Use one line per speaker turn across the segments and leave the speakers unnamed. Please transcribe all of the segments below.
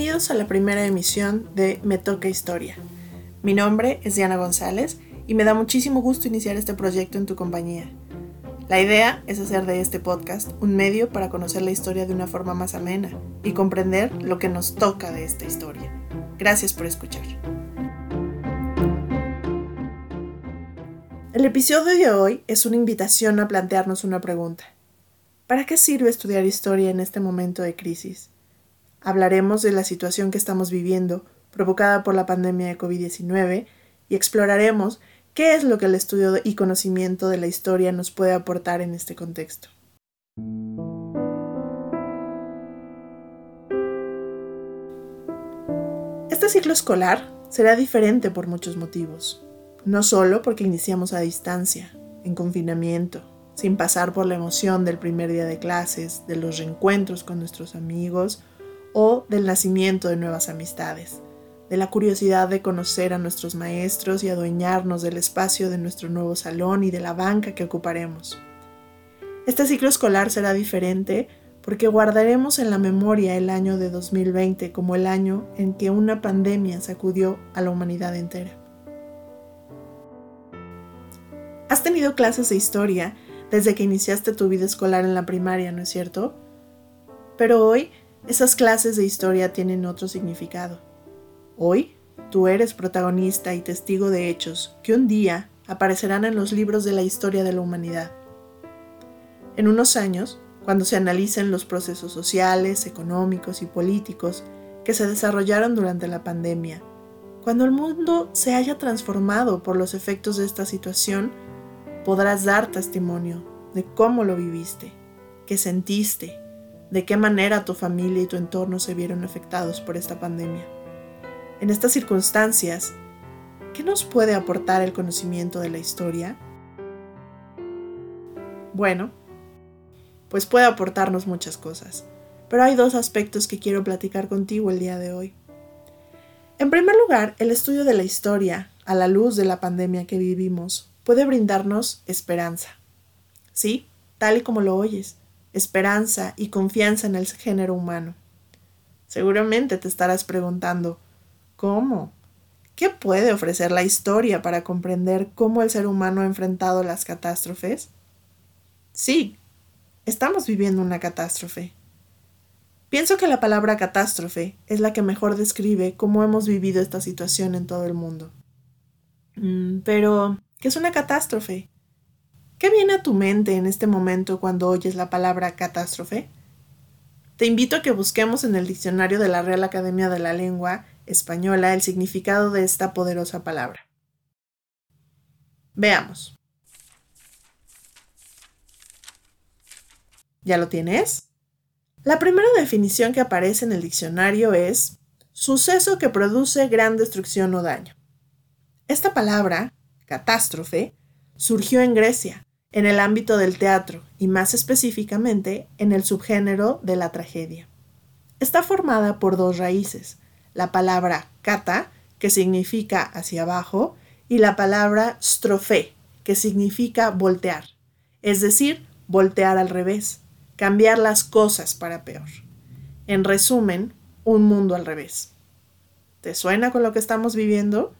Bienvenidos a la primera emisión de Me Toca Historia. Mi nombre es Diana González y me da muchísimo gusto iniciar este proyecto en tu compañía. La idea es hacer de este podcast un medio para conocer la historia de una forma más amena y comprender lo que nos toca de esta historia. Gracias por escuchar. El episodio de hoy es una invitación a plantearnos una pregunta. ¿Para qué sirve estudiar historia en este momento de crisis? Hablaremos de la situación que estamos viviendo, provocada por la pandemia de COVID-19, y exploraremos qué es lo que el estudio y conocimiento de la historia nos puede aportar en este contexto. Este ciclo escolar será diferente por muchos motivos, no solo porque iniciamos a distancia, en confinamiento, sin pasar por la emoción del primer día de clases, de los reencuentros con nuestros amigos o del nacimiento de nuevas amistades, de la curiosidad de conocer a nuestros maestros y adueñarnos del espacio de nuestro nuevo salón y de la banca que ocuparemos. Este ciclo escolar será diferente porque guardaremos en la memoria el año de 2020 como el año en que una pandemia sacudió a la humanidad entera. Has tenido clases de historia desde que iniciaste tu vida escolar en la primaria, ¿no es cierto? Pero hoy esas clases de historia tienen otro significado. Hoy, tú eres protagonista y testigo de hechos que un día aparecerán en los libros de la historia de la humanidad. En unos años, cuando se analicen los procesos sociales, económicos y políticos que se desarrollaron durante la pandemia, cuando el mundo se haya transformado por los efectos de esta situación, podrás dar testimonio de cómo lo viviste, qué sentiste de qué manera tu familia y tu entorno se vieron afectados por esta pandemia. En estas circunstancias, ¿qué nos puede aportar el conocimiento de la historia? Bueno, pues puede aportarnos muchas cosas, pero hay dos aspectos que quiero platicar contigo el día de hoy. En primer lugar, el estudio de la historia, a la luz de la pandemia que vivimos, puede brindarnos esperanza. Sí, tal y como lo oyes, esperanza y confianza en el género humano. Seguramente te estarás preguntando, ¿cómo? ¿Qué puede ofrecer la historia para comprender cómo el ser humano ha enfrentado las catástrofes? Sí, estamos viviendo una catástrofe. Pienso que la palabra catástrofe es la que mejor describe cómo hemos vivido esta situación en todo el mundo. Mm, pero, ¿qué es una catástrofe? ¿Qué viene a tu mente en este momento cuando oyes la palabra catástrofe? Te invito a que busquemos en el diccionario de la Real Academia de la Lengua Española el significado de esta poderosa palabra. Veamos. ¿Ya lo tienes? La primera definición que aparece en el diccionario es suceso que produce gran destrucción o daño. Esta palabra, catástrofe, surgió en Grecia en el ámbito del teatro y más específicamente en el subgénero de la tragedia. Está formada por dos raíces, la palabra kata, que significa hacia abajo, y la palabra strofe, que significa voltear, es decir, voltear al revés, cambiar las cosas para peor. En resumen, un mundo al revés. ¿Te suena con lo que estamos viviendo?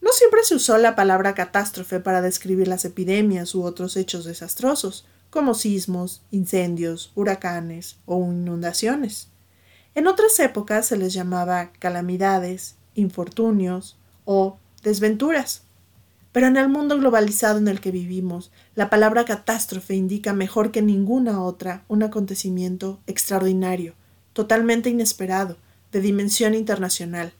No siempre se usó la palabra catástrofe para describir las epidemias u otros hechos desastrosos, como sismos, incendios, huracanes o inundaciones. En otras épocas se les llamaba calamidades, infortunios o desventuras. Pero en el mundo globalizado en el que vivimos, la palabra catástrofe indica mejor que ninguna otra un acontecimiento extraordinario, totalmente inesperado, de dimensión internacional,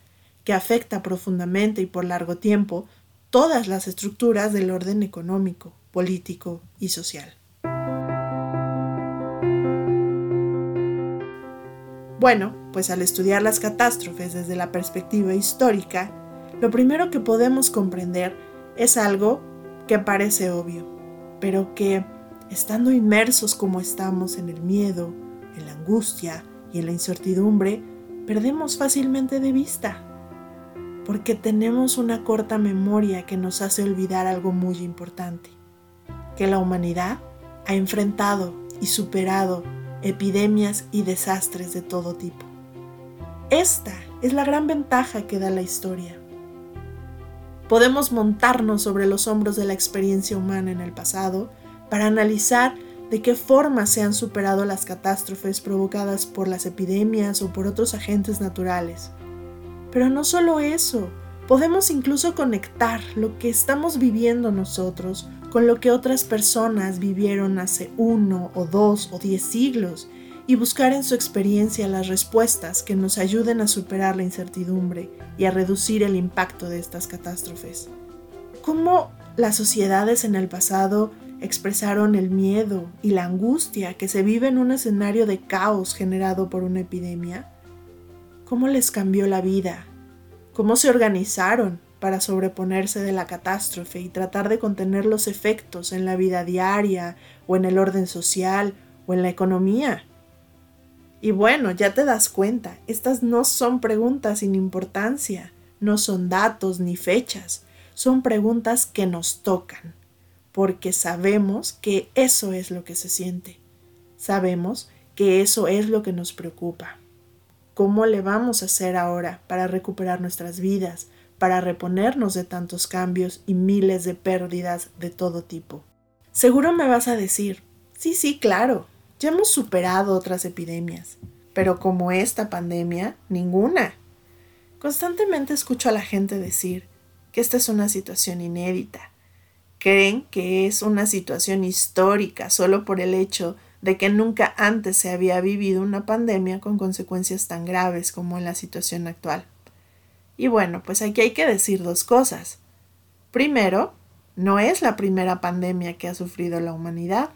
que afecta profundamente y por largo tiempo todas las estructuras del orden económico, político y social. Bueno, pues al estudiar las catástrofes desde la perspectiva histórica, lo primero que podemos comprender es algo que parece obvio, pero que, estando inmersos como estamos en el miedo, en la angustia y en la incertidumbre, perdemos fácilmente de vista porque tenemos una corta memoria que nos hace olvidar algo muy importante, que la humanidad ha enfrentado y superado epidemias y desastres de todo tipo. Esta es la gran ventaja que da la historia. Podemos montarnos sobre los hombros de la experiencia humana en el pasado para analizar de qué forma se han superado las catástrofes provocadas por las epidemias o por otros agentes naturales. Pero no solo eso, podemos incluso conectar lo que estamos viviendo nosotros con lo que otras personas vivieron hace uno o dos o diez siglos y buscar en su experiencia las respuestas que nos ayuden a superar la incertidumbre y a reducir el impacto de estas catástrofes. ¿Cómo las sociedades en el pasado expresaron el miedo y la angustia que se vive en un escenario de caos generado por una epidemia? ¿Cómo les cambió la vida? ¿Cómo se organizaron para sobreponerse de la catástrofe y tratar de contener los efectos en la vida diaria o en el orden social o en la economía. Y bueno, ya te das cuenta, estas no son preguntas sin importancia, no son datos ni fechas, son preguntas que nos tocan, porque sabemos que eso es lo que se siente, sabemos que eso es lo que nos preocupa. ¿Cómo le vamos a hacer ahora para recuperar nuestras vidas, para reponernos de tantos cambios y miles de pérdidas de todo tipo. Seguro me vas a decir, sí, sí, claro, ya hemos superado otras epidemias, pero como esta pandemia, ninguna. Constantemente escucho a la gente decir que esta es una situación inédita. Creen que es una situación histórica solo por el hecho de que nunca antes se había vivido una pandemia con consecuencias tan graves como en la situación actual. Y bueno, pues aquí hay que decir dos cosas. Primero, no es la primera pandemia que ha sufrido la humanidad.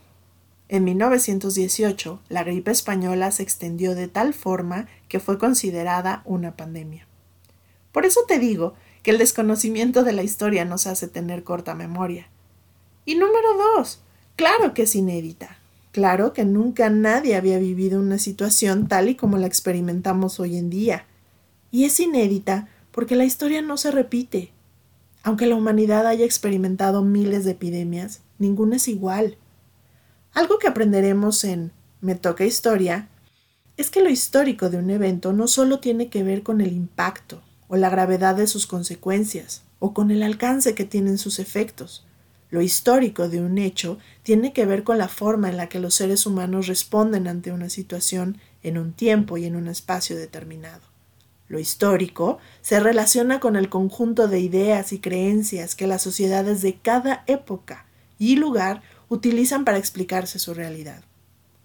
En 1918, la gripe española se extendió de tal forma que fue considerada una pandemia. Por eso te digo que el desconocimiento de la historia nos hace tener corta memoria. Y número dos, claro que es inédita. Claro que nunca nadie había vivido una situación tal y como la experimentamos hoy en día. Y es inédita porque la historia no se repite. Aunque la humanidad haya experimentado miles de epidemias, ninguna es igual. Algo que aprenderemos en Me toca historia es que lo histórico de un evento no solo tiene que ver con el impacto o la gravedad de sus consecuencias o con el alcance que tienen sus efectos. Lo histórico de un hecho tiene que ver con la forma en la que los seres humanos responden ante una situación en un tiempo y en un espacio determinado. Lo histórico se relaciona con el conjunto de ideas y creencias que las sociedades de cada época y lugar utilizan para explicarse su realidad.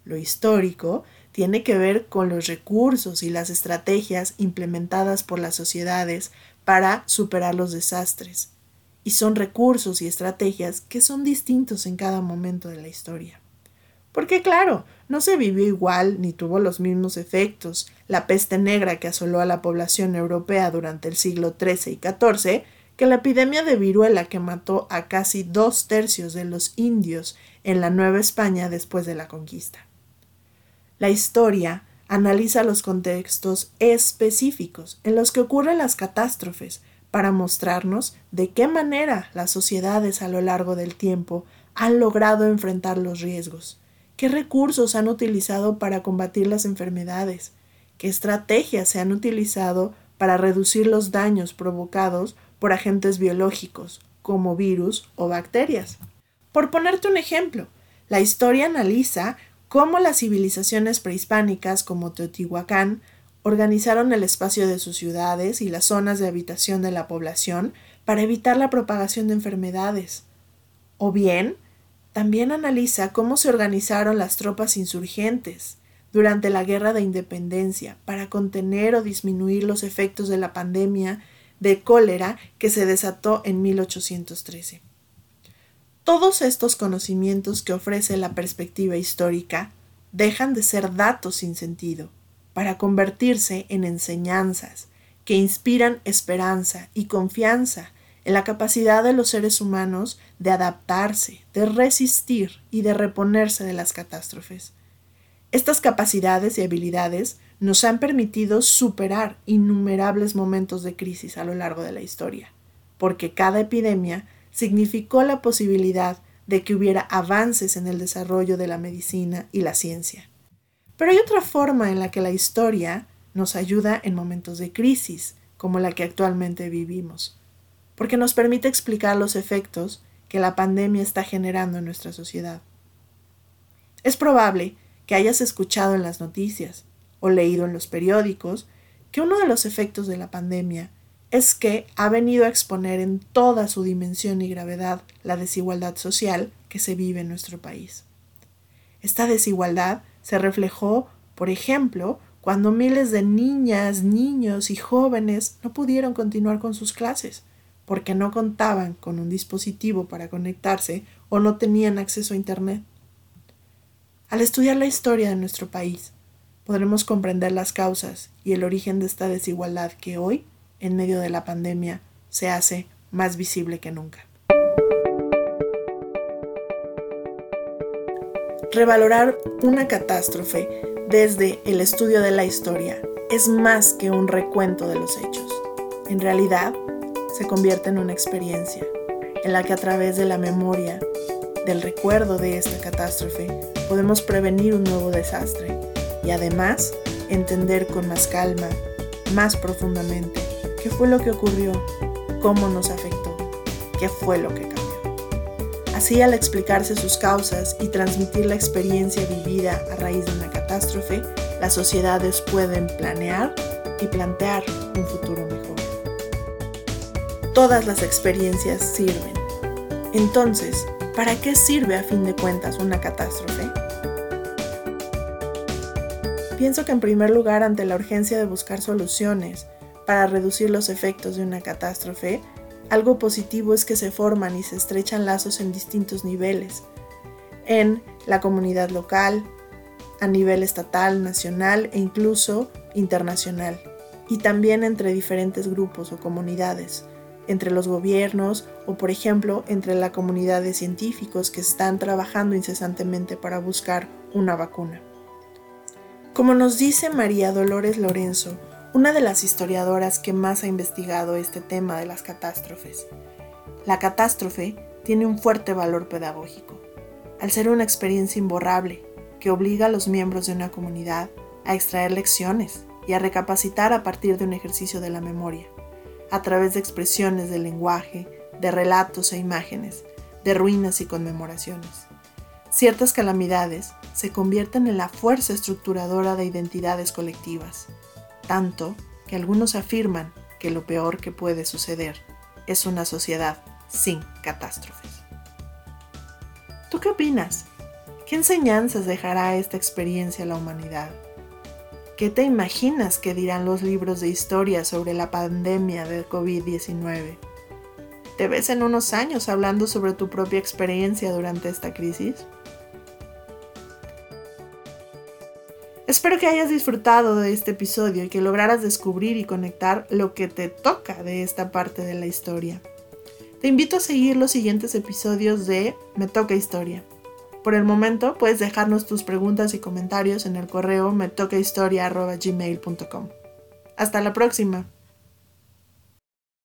Lo histórico tiene que ver con los recursos y las estrategias implementadas por las sociedades para superar los desastres. Y son recursos y estrategias que son distintos en cada momento de la historia. Porque claro, no se vivió igual ni tuvo los mismos efectos la peste negra que asoló a la población europea durante el siglo XIII y XIV que la epidemia de viruela que mató a casi dos tercios de los indios en la Nueva España después de la conquista. La historia analiza los contextos específicos en los que ocurren las catástrofes para mostrarnos de qué manera las sociedades a lo largo del tiempo han logrado enfrentar los riesgos, ¿Qué recursos han utilizado para combatir las enfermedades? ¿Qué estrategias se han utilizado para reducir los daños provocados por agentes biológicos, como virus o bacterias? Por ponerte un ejemplo, la historia analiza cómo las civilizaciones prehispánicas como Teotihuacán organizaron el espacio de sus ciudades y las zonas de habitación de la población para evitar la propagación de enfermedades. O bien, también analiza cómo se organizaron las tropas insurgentes durante la Guerra de Independencia para contener o disminuir los efectos de la pandemia de cólera que se desató en 1813. Todos estos conocimientos que ofrece la perspectiva histórica dejan de ser datos sin sentido para convertirse en enseñanzas que inspiran esperanza y confianza en la capacidad de los seres humanos de adaptarse, de resistir y de reponerse de las catástrofes. Estas capacidades y habilidades nos han permitido superar innumerables momentos de crisis a lo largo de la historia, porque cada epidemia significó la posibilidad de que hubiera avances en el desarrollo de la medicina y la ciencia. Pero hay otra forma en la que la historia nos ayuda en momentos de crisis, como la que actualmente vivimos, porque nos permite explicar los efectos que la pandemia está generando en nuestra sociedad. Es probable que hayas escuchado en las noticias o leído en los periódicos que uno de los efectos de la pandemia es que ha venido a exponer en toda su dimensión y gravedad la desigualdad social que se vive en nuestro país. Esta desigualdad se reflejó, por ejemplo, cuando miles de niñas, niños y jóvenes no pudieron continuar con sus clases porque no contaban con un dispositivo para conectarse o no tenían acceso a Internet. Al estudiar la historia de nuestro país, podremos comprender las causas y el origen de esta desigualdad que hoy, en medio de la pandemia, se hace más visible que nunca. Revalorar una catástrofe desde el estudio de la historia es más que un recuento de los hechos. En realidad, se convierte en una experiencia en la que a través de la memoria, del recuerdo de esta catástrofe, podemos prevenir un nuevo desastre y además entender con más calma, más profundamente, qué fue lo que ocurrió, cómo nos afectó, qué fue lo que cambió. Así al explicarse sus causas y transmitir la experiencia vivida a raíz de una catástrofe, las sociedades pueden planear y plantear un futuro mejor todas las experiencias sirven. Entonces, ¿para qué sirve a fin de cuentas una catástrofe? Pienso que en primer lugar, ante la urgencia de buscar soluciones para reducir los efectos de una catástrofe, algo positivo es que se forman y se estrechan lazos en distintos niveles, en la comunidad local, a nivel estatal, nacional e incluso internacional, y también entre diferentes grupos o comunidades entre los gobiernos o, por ejemplo, entre la comunidad de científicos que están trabajando incesantemente para buscar una vacuna. Como nos dice María Dolores Lorenzo, una de las historiadoras que más ha investigado este tema de las catástrofes, la catástrofe tiene un fuerte valor pedagógico, al ser una experiencia imborrable que obliga a los miembros de una comunidad a extraer lecciones y a recapacitar a partir de un ejercicio de la memoria a través de expresiones del lenguaje, de relatos e imágenes, de ruinas y conmemoraciones. Ciertas calamidades se convierten en la fuerza estructuradora de identidades colectivas, tanto que algunos afirman que lo peor que puede suceder es una sociedad sin catástrofes. ¿Tú qué opinas? ¿Qué enseñanzas dejará esta experiencia a la humanidad? ¿Qué te imaginas que dirán los libros de historia sobre la pandemia del COVID-19? ¿Te ves en unos años hablando sobre tu propia experiencia durante esta crisis? Espero que hayas disfrutado de este episodio y que lograras descubrir y conectar lo que te toca de esta parte de la historia. Te invito a seguir los siguientes episodios de Me Toca Historia. Por el momento, puedes dejarnos tus preguntas y comentarios en el correo metocahistoria.gmail.com. Hasta la próxima.